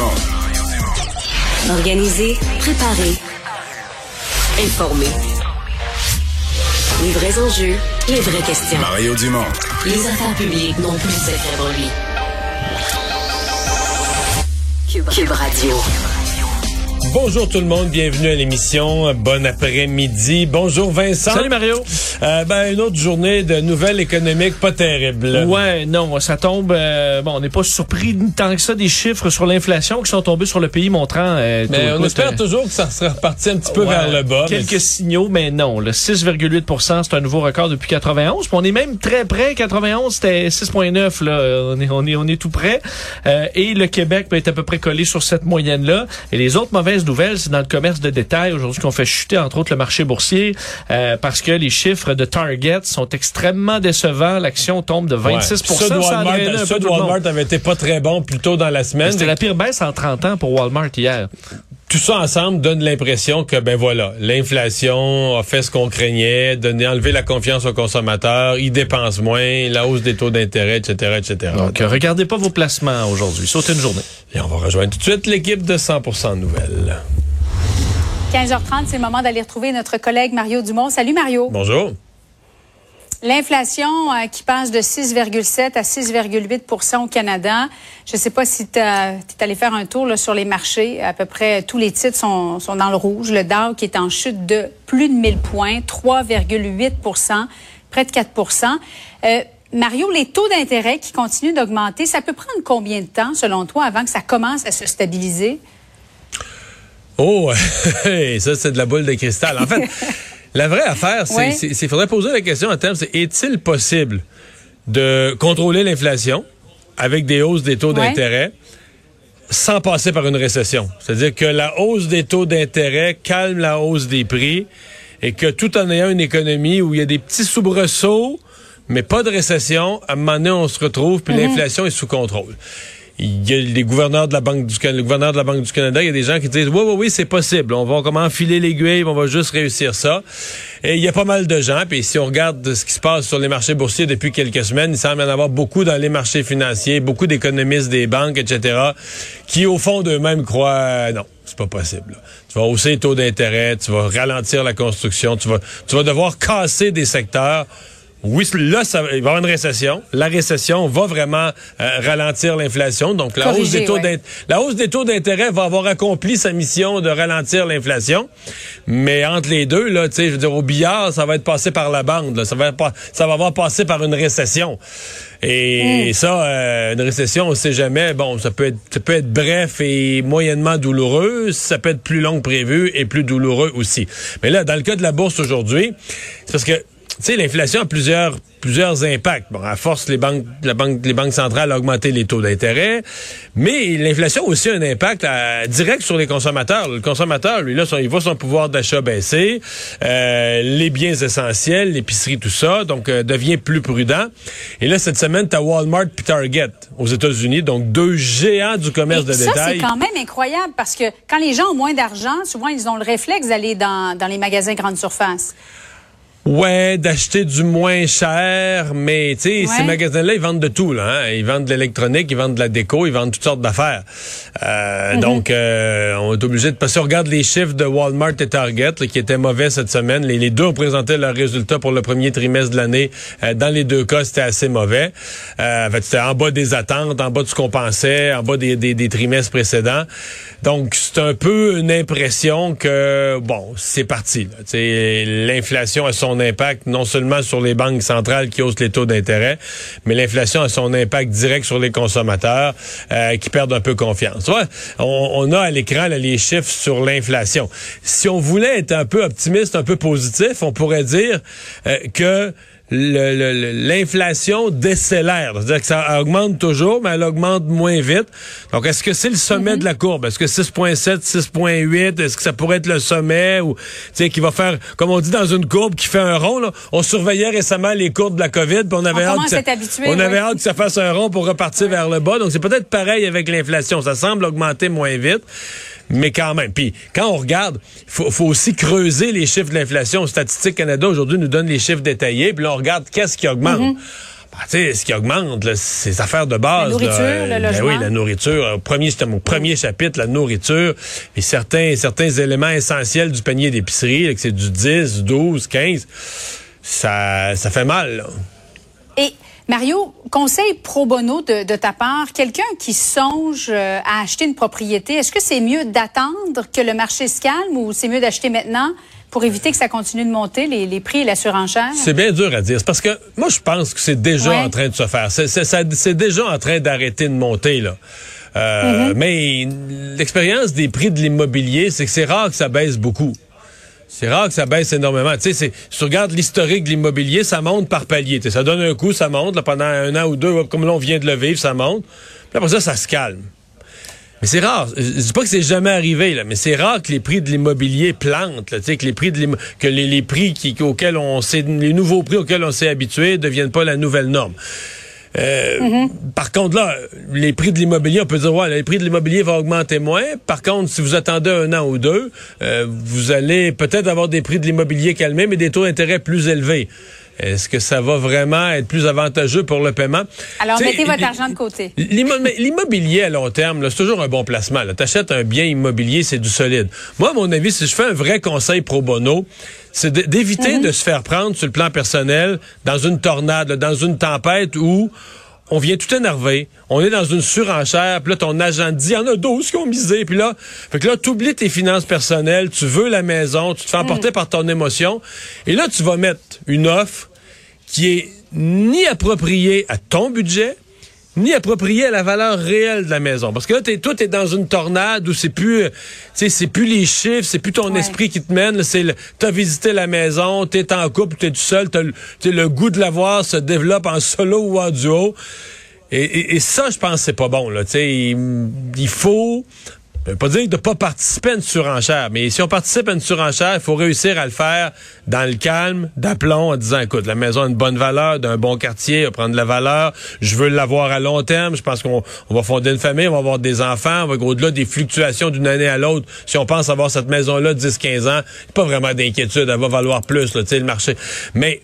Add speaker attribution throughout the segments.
Speaker 1: Dumont.
Speaker 2: Organiser, préparer, informer. Les vrais enjeux, les vraies questions.
Speaker 1: Mario Dumont.
Speaker 2: Les affaires publiques n'ont plus de secret pour lui. Cube, Cube Radio.
Speaker 3: Bonjour tout le monde, bienvenue à l'émission. Bon après-midi. Bonjour Vincent.
Speaker 4: Salut Mario.
Speaker 3: Euh, ben, une autre journée de nouvelles économiques pas terribles.
Speaker 4: Ouais, non, ça tombe. euh, bon, on n'est pas surpris tant que ça des chiffres sur l'inflation qui sont tombés sur le pays montrant. euh,
Speaker 3: Mais on espère
Speaker 4: euh,
Speaker 3: toujours que ça sera reparti un petit peu
Speaker 4: ouais,
Speaker 3: vers le bas. mais
Speaker 4: Quelques signaux, mais non. Le 6,8% c'est un nouveau record depuis 91. Puis on est même très près. 91, c'était 6,9. Là, on est, on est, on est tout près. Euh, et le Québec peut être à peu près collé sur cette moyenne-là. Et les autres mauvaises nouvelles, c'est dans le commerce de détail aujourd'hui qu'on fait chuter entre autres le marché boursier euh, parce que les chiffres de Target sont extrêmement décevants. L'action tombe de 26
Speaker 3: Ouais. Ceux de
Speaker 4: Ça
Speaker 3: Walmart, ceux de. Walmart avaient été pas très bons plus tôt dans la semaine.
Speaker 4: C'était la pire baisse en 30 ans pour Walmart hier.
Speaker 3: Tout ça ensemble donne l'impression que, ben voilà, l'inflation a fait ce qu'on craignait, donner, enlever la confiance aux consommateurs, ils dépensent moins, la hausse des taux d'intérêt, etc., etc.
Speaker 4: Donc, euh, regardez pas vos placements aujourd'hui. Sautez une journée.
Speaker 3: Et on va rejoindre tout de suite l'équipe de 100% Nouvelles.
Speaker 5: 15h30, c'est le moment d'aller retrouver notre collègue Mario Dumont. Salut Mario.
Speaker 3: Bonjour.
Speaker 5: L'inflation euh, qui passe de 6,7 à 6,8% au Canada. Je ne sais pas si tu es allé faire un tour là, sur les marchés. À peu près tous les titres sont, sont dans le rouge. Le Dow qui est en chute de plus de 1000 points, 3,8% près de 4% euh, Mario, les taux d'intérêt qui continuent d'augmenter, ça peut prendre combien de temps, selon toi, avant que ça commence à se stabiliser?
Speaker 3: Oh, ça, c'est de la boule de cristal. En fait, la vraie affaire, c'est,
Speaker 5: Ouais.
Speaker 3: c'est- faudrait poser la question en termes, c'est est-il possible de contrôler l'inflation avec des hausses des taux
Speaker 5: Ouais.
Speaker 3: d'intérêt sans passer par une récession? C'est-à-dire que la hausse des taux d'intérêt calme la hausse des prix et que tout en ayant une économie où il y a des petits soubresauts, mais pas de récession, à un moment donné, on se retrouve, puis l'inflation est sous contrôle. Il y a les gouverneurs de la Banque du Canada, le gouverneur de la Banque du Canada, il y a des gens qui disent oui, oui, oui, c'est possible. On va comment enfiler l'aiguille, on va juste réussir ça. Et il y a pas mal de gens, puis si on regarde ce qui se passe sur les marchés boursiers depuis quelques semaines, il semble y en avoir beaucoup dans les marchés financiers, beaucoup d'économistes des banques, etc., qui au fond d'eux-mêmes croient non, c'est pas possible. Tu vas hausser les taux d'intérêt, tu vas ralentir la construction, tu vas, tu vas devoir casser des secteurs. Oui, là, ça, il va y avoir une récession. La récession va vraiment euh, ralentir l'inflation. Donc, la hausse, des taux
Speaker 5: ouais.
Speaker 3: la hausse des taux d'intérêt va avoir accompli sa mission de ralentir l'inflation. Mais entre les deux, là, tu sais, je veux dire, au billard, ça va être passé par la bande. là. Ça va pas, ça va avoir passé par une récession. Et ça, euh, une récession, on sait jamais. Bon, ça peut être, ça peut être bref et moyennement douloureux. Ça peut être plus long que prévu et plus douloureux aussi. Mais là, dans le cas de la bourse aujourd'hui, c'est parce que tu sais, l'inflation a plusieurs, plusieurs impacts. Bon, à force, les banques, la banque, les banques centrales ont augmenté les taux d'intérêt, mais l'inflation a aussi un impact euh, direct sur les consommateurs. Le consommateur, lui, là, son- il voit son pouvoir d'achat baisser, euh, les biens essentiels, l'épicerie, tout ça, donc euh, devient plus prudent. Et là, cette semaine, tu as Walmart puis Target aux États-Unis, donc deux géants du commerce de
Speaker 5: ça,
Speaker 3: détail.
Speaker 5: c'est quand même incroyable parce que quand les gens ont moins d'argent, souvent, ils ont le réflexe d'aller dans, dans les magasins grande surface.
Speaker 3: Ouais, d'acheter du moins cher, mais tu sais,
Speaker 5: Ouais.
Speaker 3: ces magasins-là, ils vendent de tout, là. hein. Ils vendent de l'électronique, ils vendent de la déco, ils vendent toutes sortes d'affaires. Euh,
Speaker 5: Mhm.
Speaker 3: Donc, euh, on est obligé de passer. On regarde les chiffres de Walmart et Target, là, qui étaient mauvais cette semaine. Les, les deux ont présenté leurs résultats pour le premier trimestre de l'année. Euh, dans les deux cas, c'était assez mauvais. Euh, en fait, c'était en bas des attentes, en bas de ce qu'on pensait, en bas des, des, des trimestres précédents. Donc, c'est un peu une impression que, bon, c'est parti. L'inflation a son impact non seulement sur les banques centrales qui haussent les taux d'intérêt, mais l'inflation a son impact direct sur les consommateurs euh, qui perdent un peu confiance. On, on a à l'écran les chiffres sur l'inflation. Si on voulait être un peu optimiste, un peu positif, on pourrait dire euh, que l'inflation décélère. C'est-à-dire que ça augmente toujours, mais elle augmente moins vite. Donc, est-ce que c'est le sommet de la courbe? Est-ce que 6.7, 6.8, est-ce que ça pourrait être le sommet ou, tu sais, qui va faire, comme on dit dans une courbe qui fait un rond, là, on surveillait récemment les courbes de la COVID, puis on avait
Speaker 5: On
Speaker 3: hâte que ça,
Speaker 5: habitué,
Speaker 3: on avait hâte que ça fasse un rond pour repartir vers le bas. Donc, c'est peut-être pareil avec l'inflation. Ça semble augmenter moins vite. Mais quand même. Puis quand on regarde, il faut, faut aussi creuser les chiffres de l'inflation. Statistique Canada aujourd'hui nous donne les chiffres détaillés. Puis là, on regarde qu'est-ce qui augmente. tu sais, ce qui augmente, là, c'est les affaires de base.
Speaker 5: La nourriture,
Speaker 3: là.
Speaker 5: le
Speaker 3: Ben
Speaker 5: logement.
Speaker 3: oui, la nourriture. Euh, Premier, c'était mon premier chapitre, la nourriture. Et certains, certains éléments essentiels du panier d'épicerie, que c'est du 10, 12, 15, ça, ça fait mal. là.
Speaker 5: Et Mario, conseil pro bono de, de ta part, quelqu'un qui songe euh, à acheter une propriété, est-ce que c'est mieux d'attendre que le marché se calme ou c'est mieux d'acheter maintenant pour éviter que ça continue de monter, les, les prix et la surenchère?
Speaker 3: C'est bien dur à dire. Parce que moi, je pense que c'est déjà
Speaker 5: Ouais.
Speaker 3: en train de se faire. C'est, déjà en train d'arrêter de monter, là. Euh, Mais l'expérience des prix de l'immobilier, c'est que c'est rare que ça baisse beaucoup. C'est rare que ça baisse énormément. Tu sais, si tu regardes l'historique de l'immobilier, ça monte par palier. Ça donne un coup, ça monte. là, pendant un an ou deux, comme là, on vient de le vivre, ça monte. Puis après ça, ça se calme. Mais c'est rare. Je je dis pas que c'est jamais arrivé, là, mais c'est rare que les prix de l'immobilier plantent, là, que les prix de que les, prix auxquels on les nouveaux prix auxquels on s'est habitué deviennent pas la nouvelle norme. Euh, Par contre, là, les prix de l'immobilier, on peut dire, ouais, les prix de l'immobilier vont augmenter moins. Par contre, si vous attendez un an ou deux, euh, vous allez peut-être avoir des prix de l'immobilier calmés, mais des taux d'intérêt plus élevés. Est-ce que ça va vraiment être plus avantageux pour le paiement?
Speaker 5: Alors, mettez votre argent de côté.
Speaker 3: L'immobilier à long terme, là, c'est toujours un bon placement. Tu achètes un bien immobilier, c'est du solide. Moi, à mon avis, si je fais un vrai conseil pro bono, c'est d'éviter
Speaker 5: Mhm.
Speaker 3: de se faire prendre sur le plan personnel dans une tornade, là, dans une tempête où on vient tout énervé, on est dans une surenchère, puis là, ton agent dit, il y en a 12 qui ont misé, puis là, fait que là, tu oublies tes finances personnelles, tu veux la maison, tu te fais emporter
Speaker 5: Mhm.
Speaker 3: par ton émotion, et là, tu vas mettre une offre qui est ni appropriée à ton budget, ni appropriée à la valeur réelle de la maison. Parce que là, t'es, toi, t'es dans une tornade où c'est plus, euh, c'est plus les chiffres, c'est plus ton
Speaker 5: Ouais.
Speaker 3: esprit qui te mène. C'est, t'as visité la maison, t'es en couple, t'es tout seul, t'as le, goût de la voir se développe en solo ou en duo. Et, et- et ça, je pense, que c'est pas bon. Là, il, il faut. Je veux pas dire de pas participer à une surenchère, mais si on participe à une surenchère, il faut réussir à le faire dans le calme, d'aplomb, en disant, écoute, la maison a une bonne valeur, d'un bon quartier, va prendre de la valeur, je veux l'avoir à long terme, je pense qu'on on va fonder une famille, on va avoir des enfants, on va au-delà des fluctuations d'une année à l'autre. Si on pense avoir cette maison-là 10-15 ans, pas vraiment d'inquiétude, elle va valoir plus, là, tu sais, le marché. Mais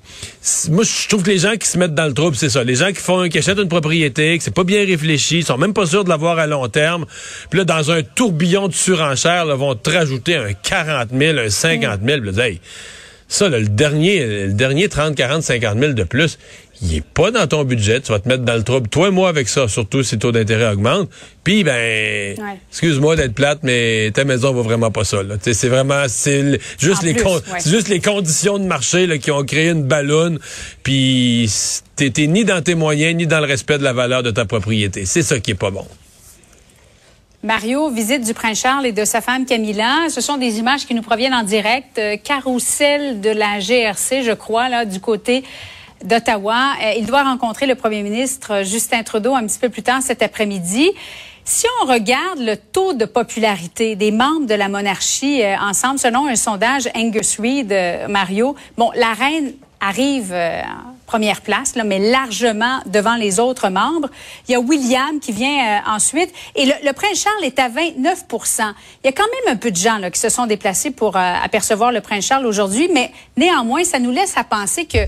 Speaker 3: moi, je trouve que les gens qui se mettent dans le trouble, c'est ça. Les gens qui font, qui achètent une propriété, que c'est pas bien réfléchi, sont même pas sûrs de l'avoir à long terme. Puis là, dans un tourbillon de surenchère, là, vont te rajouter un 40 000, un 50 000. Puis là, hey, ça, là, le dernier, le dernier 30, 40, 50 000 de plus, il est pas dans ton budget. Tu vas te mettre dans le trouble. Toi et moi avec ça, surtout si le taux d'intérêt augmente. Puis, ben, excuse-moi d'être plate, mais ta maison vaut vraiment pas ça. C'est vraiment, c'est juste
Speaker 5: En
Speaker 3: les
Speaker 5: plus, ouais.
Speaker 3: juste les conditions de marché là, qui ont créé une balloune. Puis, t'es ni dans tes moyens, ni dans le respect de la valeur de ta propriété. C'est ça qui est pas bon.
Speaker 5: Mario, visite du prince Charles et de sa femme Camilla. Ce sont des images qui nous proviennent en direct. Euh, carrousel de la GRC, je crois, là, du côté d'Ottawa. Euh, il doit rencontrer le premier ministre euh, Justin Trudeau un petit peu plus tard cet après-midi. Si on regarde le taux de popularité des membres de la monarchie euh, ensemble, selon un sondage Angus Reid, Mario, bon, la reine arrive en première place, là, mais largement devant les autres membres. Il y a William qui vient ensuite. Et le, le prince Charles est à 29% Il y a quand même un peu de gens là, qui se sont déplacés pour apercevoir le prince Charles aujourd'hui, mais néanmoins, ça nous laisse à penser que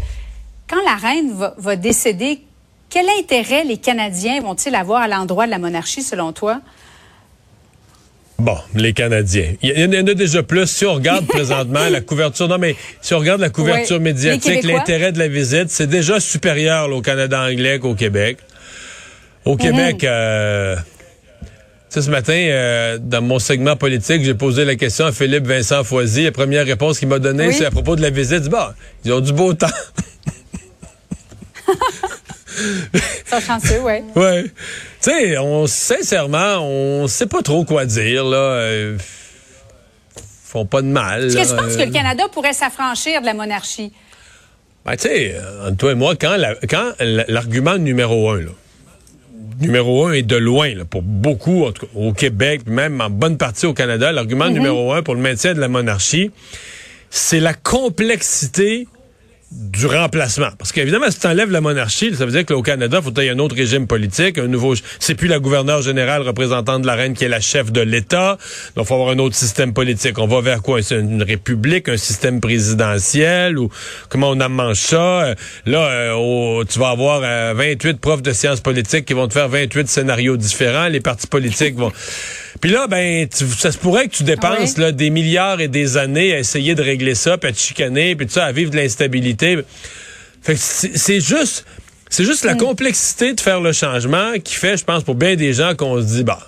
Speaker 5: quand la reine va, va décéder, quel intérêt les Canadiens vont-ils avoir à l'endroit de la monarchie, selon toi?
Speaker 3: Bon, les Canadiens. Il y, en a déjà plus. Si on regarde présentement la couverture, non mais si on regarde la couverture médiatique, l'intérêt de la visite, c'est déjà supérieur là, au Canada anglais qu'au Québec. Au
Speaker 5: Mhm.
Speaker 3: Québec, euh, tu sais, ce matin, euh, dans mon segment politique, j'ai posé la question à Philippe Vincent Foisy. La première réponse qu'il m'a donnée,
Speaker 5: Oui.
Speaker 3: c'est à propos de la visite. Bah, ils ont du beau temps.
Speaker 5: Ça chanceux, oui.
Speaker 3: Ouais. Tu sais, on sincèrement, on sait pas trop quoi dire là. Euh, font pas de mal.
Speaker 5: Est-ce que tu penses que le Canada pourrait s'affranchir de la monarchie?
Speaker 3: Ben, tu sais, euh, entre toi et moi, quand la- quand l'argument numéro un, là, numéro un est de loin, là, pour beaucoup, en tout cas, au Québec, même en bonne partie au Canada, l'argument numéro un pour le maintien de la monarchie, c'est la complexité du remplacement. Parce qu'évidemment, si tu enlèves la monarchie, ça veut dire qu'au Canada, il faut y un autre régime politique, un nouveau... C'est plus la gouverneure générale représentante de la reine qui est la chef de l'État. Donc, il faut avoir un autre système politique. On va vers quoi? Une république, un système présidentiel ou comment on mange ça? Euh, là, euh, tu vas avoir 28 euh, profs de sciences politiques qui vont te faire 28 scénarios différents. Les partis politiques vont... Puis là, ben, ça se pourrait que tu dépenses là, des milliards et des années à essayer de régler ça, puis à te chicaner, puis tout ça, à vivre de l'instabilité. Fait que c'est juste, c'est juste la complexité de faire le changement qui fait, je pense, pour bien des gens qu'on se dit, bah,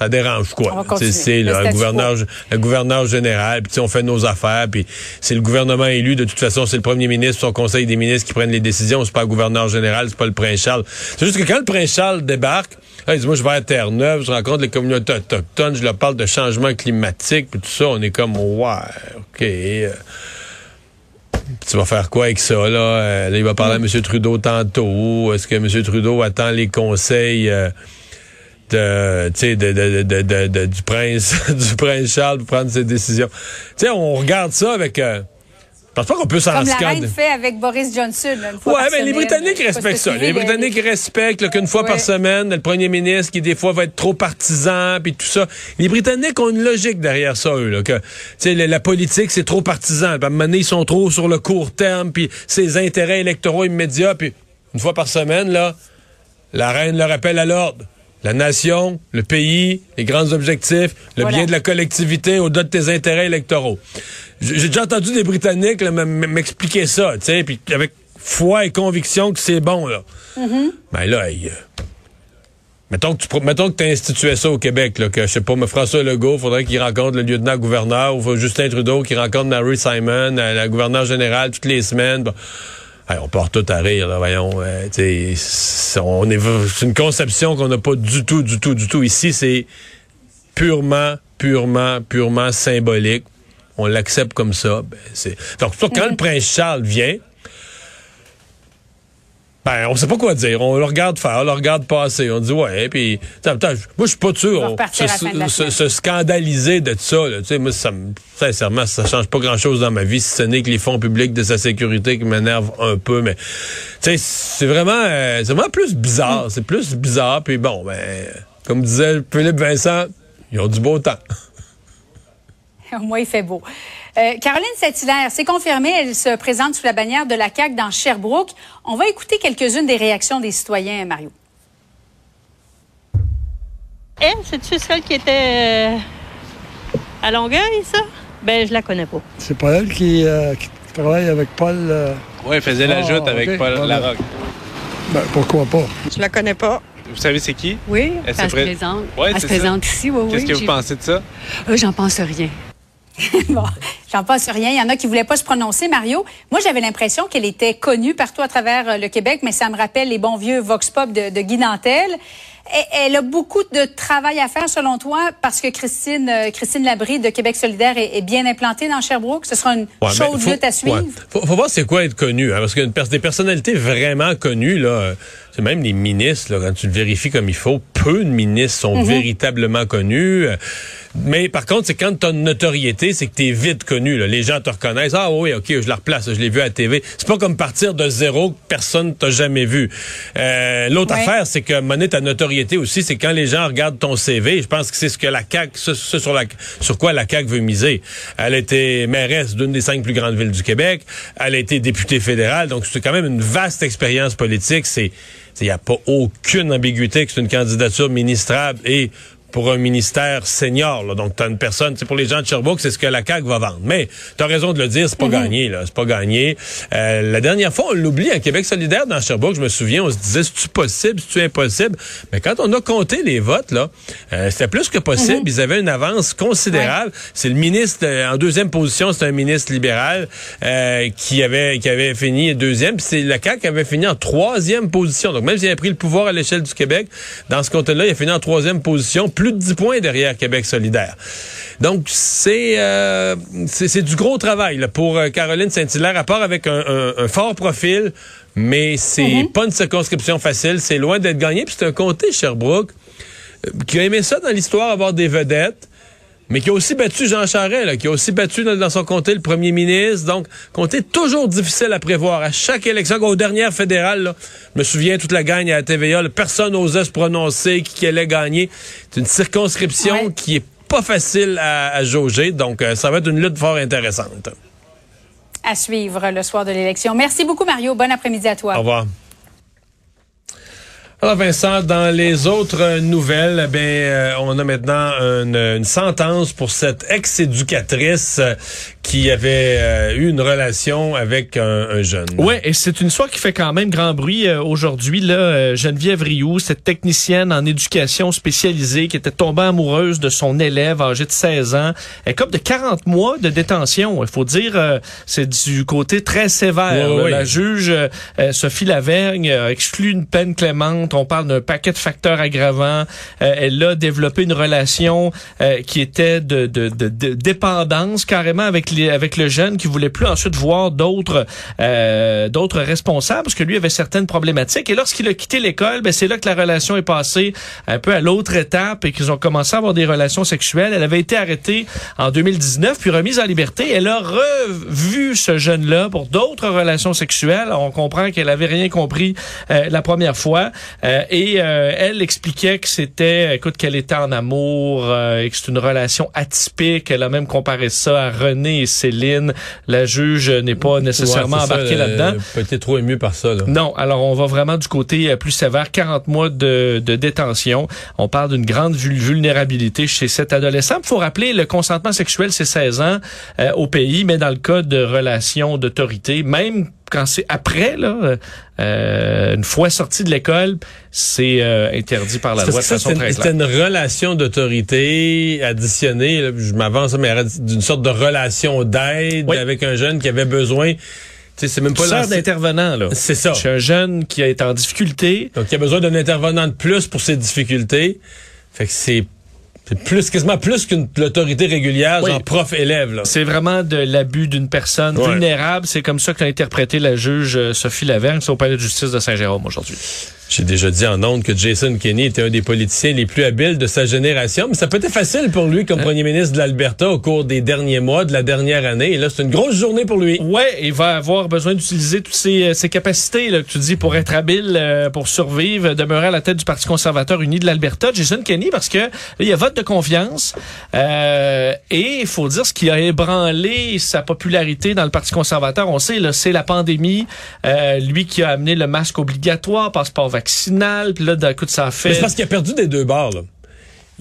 Speaker 3: ça dérange quoi C'est le gouverneur, le gouverneur général, puis on fait nos affaires, puis c'est le gouvernement élu. De toute façon, c'est le premier ministre, son conseil des ministres qui prennent les décisions. C'est pas le gouverneur général, c'est pas le prince Charles. C'est juste que quand le prince Charles débarque, il dit moi je vais à Terre-Neuve, je rencontre les communautés autochtones, je leur parle de changement climatique, puis tout ça, on est comme ouais, ok. Euh, tu vas faire quoi avec ça, là? Euh, là il va parler à M. Trudeau tantôt. Est-ce que M. Trudeau attend les conseils euh, de, du prince du prince Charles pour prendre ses décisions? Tu sais, on regarde ça avec. Pense pas qu'on peut s'en
Speaker 5: Comme la reine fait avec Boris Johnson. Une
Speaker 3: fois ouais, mais les Britanniques respectent ça. Les Britanniques respectent qu'une fois par semaine, le premier ministre qui des fois va être trop partisan puis tout ça. Les Britanniques ont une logique derrière ça eux là, que sais la, politique c'est trop partisan. À un moment donné, ils sont trop sur le court terme puis ses intérêts électoraux immédiats puis une fois par semaine là, la reine leur appelle à l'ordre la nation, le pays, les grands objectifs, le bien de la collectivité au-delà de tes intérêts électoraux. J'ai déjà entendu des Britanniques m'expliquer ça, tu sais, puis avec foi et conviction que c'est bon, là. Mm-hmm. Ben là, euh, mettons que tu mettons que as institué ça au Québec, là, que, je sais pas, me François Legault, faudrait qu'il rencontre le lieutenant-gouverneur, ou Justin Trudeau qui rencontre Mary Simon, euh, la gouverneure générale, toutes les semaines on part tout à rire, là, voyons. Euh, c'est une conception qu'on n'a pas du tout, du tout, du tout. Ici, c'est purement, purement, purement symbolique. On l'accepte comme ça. Ben, Donc, quand le prince Charles vient, ben, on sait pas quoi dire. On le regarde faire, on le regarde passer. On dit, ouais, puis, moi, je suis pas sûr. se, scandaliser de ça, Tu sais, moi, ça sincèrement, ça change pas grand chose dans ma vie, si ce n'est que les fonds publics de sa sécurité qui m'énervent un peu, mais, tu sais, c'est vraiment, euh, c'est vraiment plus bizarre. C'est plus bizarre, puis bon, ben, comme disait Philippe Vincent, ils ont du beau temps.
Speaker 5: Moi, il fait beau. Euh, Caroline Saint-Hilaire, c'est confirmé, elle se présente sous la bannière de la CAQ dans Sherbrooke. On va écouter quelques-unes des réactions des citoyens, Mario.
Speaker 1: Elle, c'est-tu celle qui était euh, à Longueuil, ça? Ben, je la connais pas.
Speaker 6: C'est pas elle qui, euh, travaille avec Paul...
Speaker 7: Oui, elle faisait la ah, joute avec Paul Larocque.
Speaker 6: Ben, pourquoi pas?
Speaker 1: Je la connais pas.
Speaker 7: Vous savez c'est qui?
Speaker 8: Oui, elle, se présente. elle se présente ici, oui,
Speaker 7: Qu'est-ce que vous pensez de ça?
Speaker 8: J'en pense rien.
Speaker 5: bon, j'en passe rien. Il y en a qui voulaient pas se prononcer, Mario. Moi, j'avais l'impression qu'elle était connue partout à travers euh, le Québec, mais ça me rappelle les bons vieux Vox Pop de, de Guy Nantel. Elle a beaucoup de travail à faire, selon toi, parce que Christine, euh, Christine Labrie de Québec solidaire est, bien implantée dans Sherbrooke. Ce sera une chaude lutte à suivre.
Speaker 3: Faut, voir c'est quoi être connu, hein, parce que des personnalités vraiment connues, là, c'est même les ministres, là, quand tu le vérifies comme il faut, peu de ministres sont mhm. véritablement connus. Mais par contre, c'est quand tu as une notoriété, c'est que tu es vite connu. Là. Les gens te reconnaissent. Ah oui, OK, je la replace, je l'ai vu à la TV. C'est pas comme partir de zéro que personne t'a jamais vu. Euh, L'autre affaire, c'est que monnaie ta notoriété aussi, c'est quand les gens regardent ton CV. Je pense que c'est ce que la CAQ, ce, sur, la, sur quoi la CAQ veut miser. Elle a été mairesse d'une des cinq plus grandes villes du Québec. Elle a été députée fédérale. Donc, c'est quand même une vaste expérience politique. C'est il n'y a pas aucune ambiguïté que c'est une candidature ministrable et pour un ministère senior. Là. Donc, tu as une personne, c'est pour les gens de Sherbrooke, c'est ce que la CAQ va vendre. Mais tu as raison de le dire, c'est pas mhm. gagné, là. C'est pas gagné. Euh, la dernière fois, on l'oublie, à Québec solidaire, dans Sherbrooke, je me souviens, on se disait, c'est-tu possible, c'est-tu impossible? Mais quand on a compté les votes, là, euh, c'était plus que possible. Mhm. Ils avaient une avance considérable. C'est le ministre, euh, en deuxième position, c'est un ministre libéral qui avait qui avait fini deuxième. Puis c'est la CAQ qui avait fini en troisième position. Donc, même s'il avait pris le pouvoir à l'échelle du Québec, dans ce côté-là, il a fini en troisième position plus de 10 points derrière Québec solidaire. Donc, c'est euh, c'est du gros travail là, pour euh, Caroline Saint-Hilaire, à part avec un, fort profil, mais c'est mm-hmm. pas une circonscription facile. C'est loin d'être gagné. Puis c'est un comté, Sherbrooke, euh, qui a aimé ça dans l'histoire, avoir des vedettes. Mais qui a aussi battu Jean Charest, là, qui a aussi battu dans, son comté le premier ministre. Donc, comté toujours difficile à prévoir. À chaque élection, aux dernières fédérales, là, je me souviens, toute la gagne à la TVA, personne n'osait se prononcer qui, allait gagner. C'est une circonscription qui est pas facile à, jauger. Donc, euh, ça va être une lutte fort intéressante.
Speaker 5: À suivre le soir de l'élection. Merci beaucoup, Mario. Bon après-midi à toi.
Speaker 3: Au revoir. Alors Vincent, dans les autres nouvelles, ben euh, on a maintenant une, sentence pour cette ex-éducatrice euh, qui avait euh, eu une relation avec un, jeune.
Speaker 4: Ouais, et c'est une histoire qui fait quand même grand bruit aujourd'hui. Là, Geneviève Rioux, cette technicienne en éducation spécialisée qui était tombée amoureuse de son élève âgé de 16 ans, elle comme de 40 mois de détention. Il faut dire, c'est du côté très sévère. La juge Sophie Lavergne a exclu une peine clémente on parle d'un paquet de facteurs aggravants. Euh, elle a développé une relation euh, qui était de, dépendance carrément avec le jeune qui voulait plus ensuite voir d'autres euh, d'autres responsables parce que lui avait certaines problématiques. Et lorsqu'il a quitté l'école, ben c'est là que la relation est passée un peu à l'autre étape et qu'ils ont commencé à avoir des relations sexuelles. Elle avait été arrêtée en 2019 puis remise en liberté. Elle a revu ce jeune-là pour d'autres relations sexuelles. On comprend qu'elle avait rien compris la première fois. Euh, et euh, elle expliquait que c'était, écoute, qu'elle était en amour euh, et que c'est une relation atypique. Elle a même comparé ça à René et Céline. La juge n'est pas nécessairement embarquée là-dedans.
Speaker 3: Peut-être trop émue par ça. Là.
Speaker 4: Non, alors on va vraiment du côté plus sévère, 40 mois de, de détention. On parle d'une grande vulnérabilité chez cet adolescent. Il faut rappeler, le consentement sexuel, c'est 16 ans au pays, mais dans le cas de relations d'autorité, même quand c'est après, là, euh, une fois sorti de l'école, c'est euh, interdit par la loi de façon très
Speaker 3: C'est une relation d'autorité additionnée, je m'avance, mais d'une sorte de relation d'aide avec un jeune qui avait besoin
Speaker 4: c'est même pas d'intervenant là.
Speaker 3: C'est ça.
Speaker 4: C'est un jeune qui est en difficulté.
Speaker 3: Donc il a besoin d'un intervenant de plus pour ses difficultés. Fait que c'est c'est plus, quasiment plus qu'une autorité régulière, genre prof-élève.
Speaker 4: C'est vraiment de l'abus d'une personne vulnérable. C'est comme ça que l'a interprété la juge euh, Sophie Lavergne au palais de justice de Saint-Jérôme aujourd'hui.
Speaker 3: J'ai déjà dit en ondes que Jason Kenney était un des politiciens les plus habiles de sa génération, mais ça peut être facile pour lui comme hein? premier ministre de l'Alberta au cours des derniers mois, de la dernière année. Et là, c'est une grosse journée pour lui.
Speaker 4: Ouais, il va avoir besoin d'utiliser toutes ses, euh, ses capacités là, que tu dis pour être habile, euh, pour survivre, demeurer à la tête du Parti conservateur uni de l'Alberta. Jason Kenney, parce que il y a vote de confiance euh, et il faut dire ce qui a ébranlé sa popularité dans le Parti conservateur. On sait, c'est la pandémie. Euh, lui qui a amené le masque obligatoire, passeport vaccinal, puis là, d'un coup, ça fait...
Speaker 3: C'est parce qu'il a perdu des deux bords, là.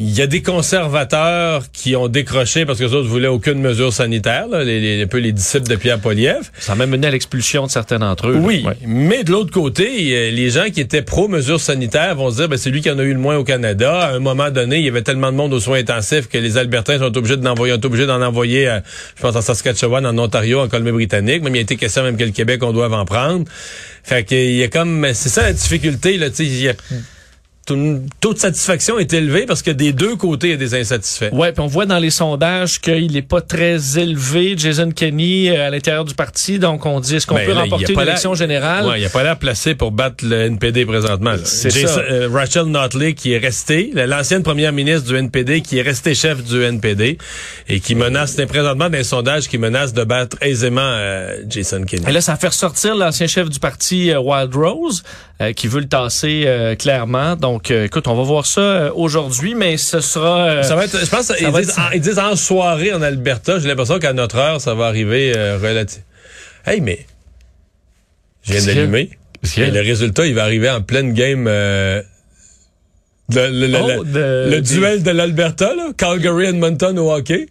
Speaker 3: Il y a des conservateurs qui ont décroché parce que les autres voulaient aucune mesure sanitaire, là, les, un peu les disciples de Pierre Poliev.
Speaker 4: Ça a même mené à l'expulsion de certains d'entre eux.
Speaker 3: Oui, mais de l'autre côté, les gens qui étaient pro-mesures sanitaires vont se dire, ben, c'est lui qui en a eu le moins au Canada. À un moment donné, il y avait tellement de monde aux soins intensifs que les Albertains sont obligés d'en envoyer, obligés d'en envoyer, euh, je pense, en Saskatchewan, en Ontario, en Colombie-Britannique. Même il y a été question même que le Québec, on doit en prendre. Fait qu'il y a comme, c'est ça la difficulté, là, tu sais, ton taux de satisfaction est élevé parce que des deux côtés, il y a des insatisfaits.
Speaker 4: Ouais, puis on voit dans les sondages qu'il n'est pas très élevé, Jason Kenney, euh, à l'intérieur du parti. Donc, on dit, est-ce qu'on ben peut remporter une élection générale?
Speaker 3: Ouais, il a pas l'air placé pour battre le NPD présentement. C'est ça. Euh, Rachel Notley, qui est restée, l'ancienne première ministre du NPD, qui est restée chef du NPD et qui menace, c'est présentement des sondages qui menacent de battre aisément euh, Jason Kenney.
Speaker 4: Et là, ça fait ressortir l'ancien chef du parti, Wild Rose, qui veut le tasser clairement. Donc, euh, écoute, on va voir ça euh, aujourd'hui, mais ce sera...
Speaker 3: Euh, ça va être, je pense ils, disent, en, soirée en Alberta. J'ai l'impression qu'à notre heure, ça va arriver relativement. Hey, mais... Je viens d'allumer. Le résultat, il va arriver en pleine game... Le, oh, duel de l'Alberta, Calgary Edmonton au hockey.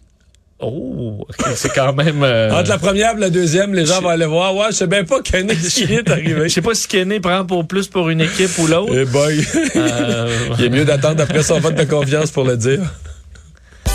Speaker 4: Oh, c'est quand même. Euh,
Speaker 3: Entre la première et la deuxième, les gens vont aller voir. Ouais, je sais bien pas Kenny qui est arrivé.
Speaker 4: Je sais pas si Kenny prend pour plus pour une équipe ou l'autre.
Speaker 3: Eh boy. Euh, Il est mieux d'attendre après son vote de confiance pour le dire.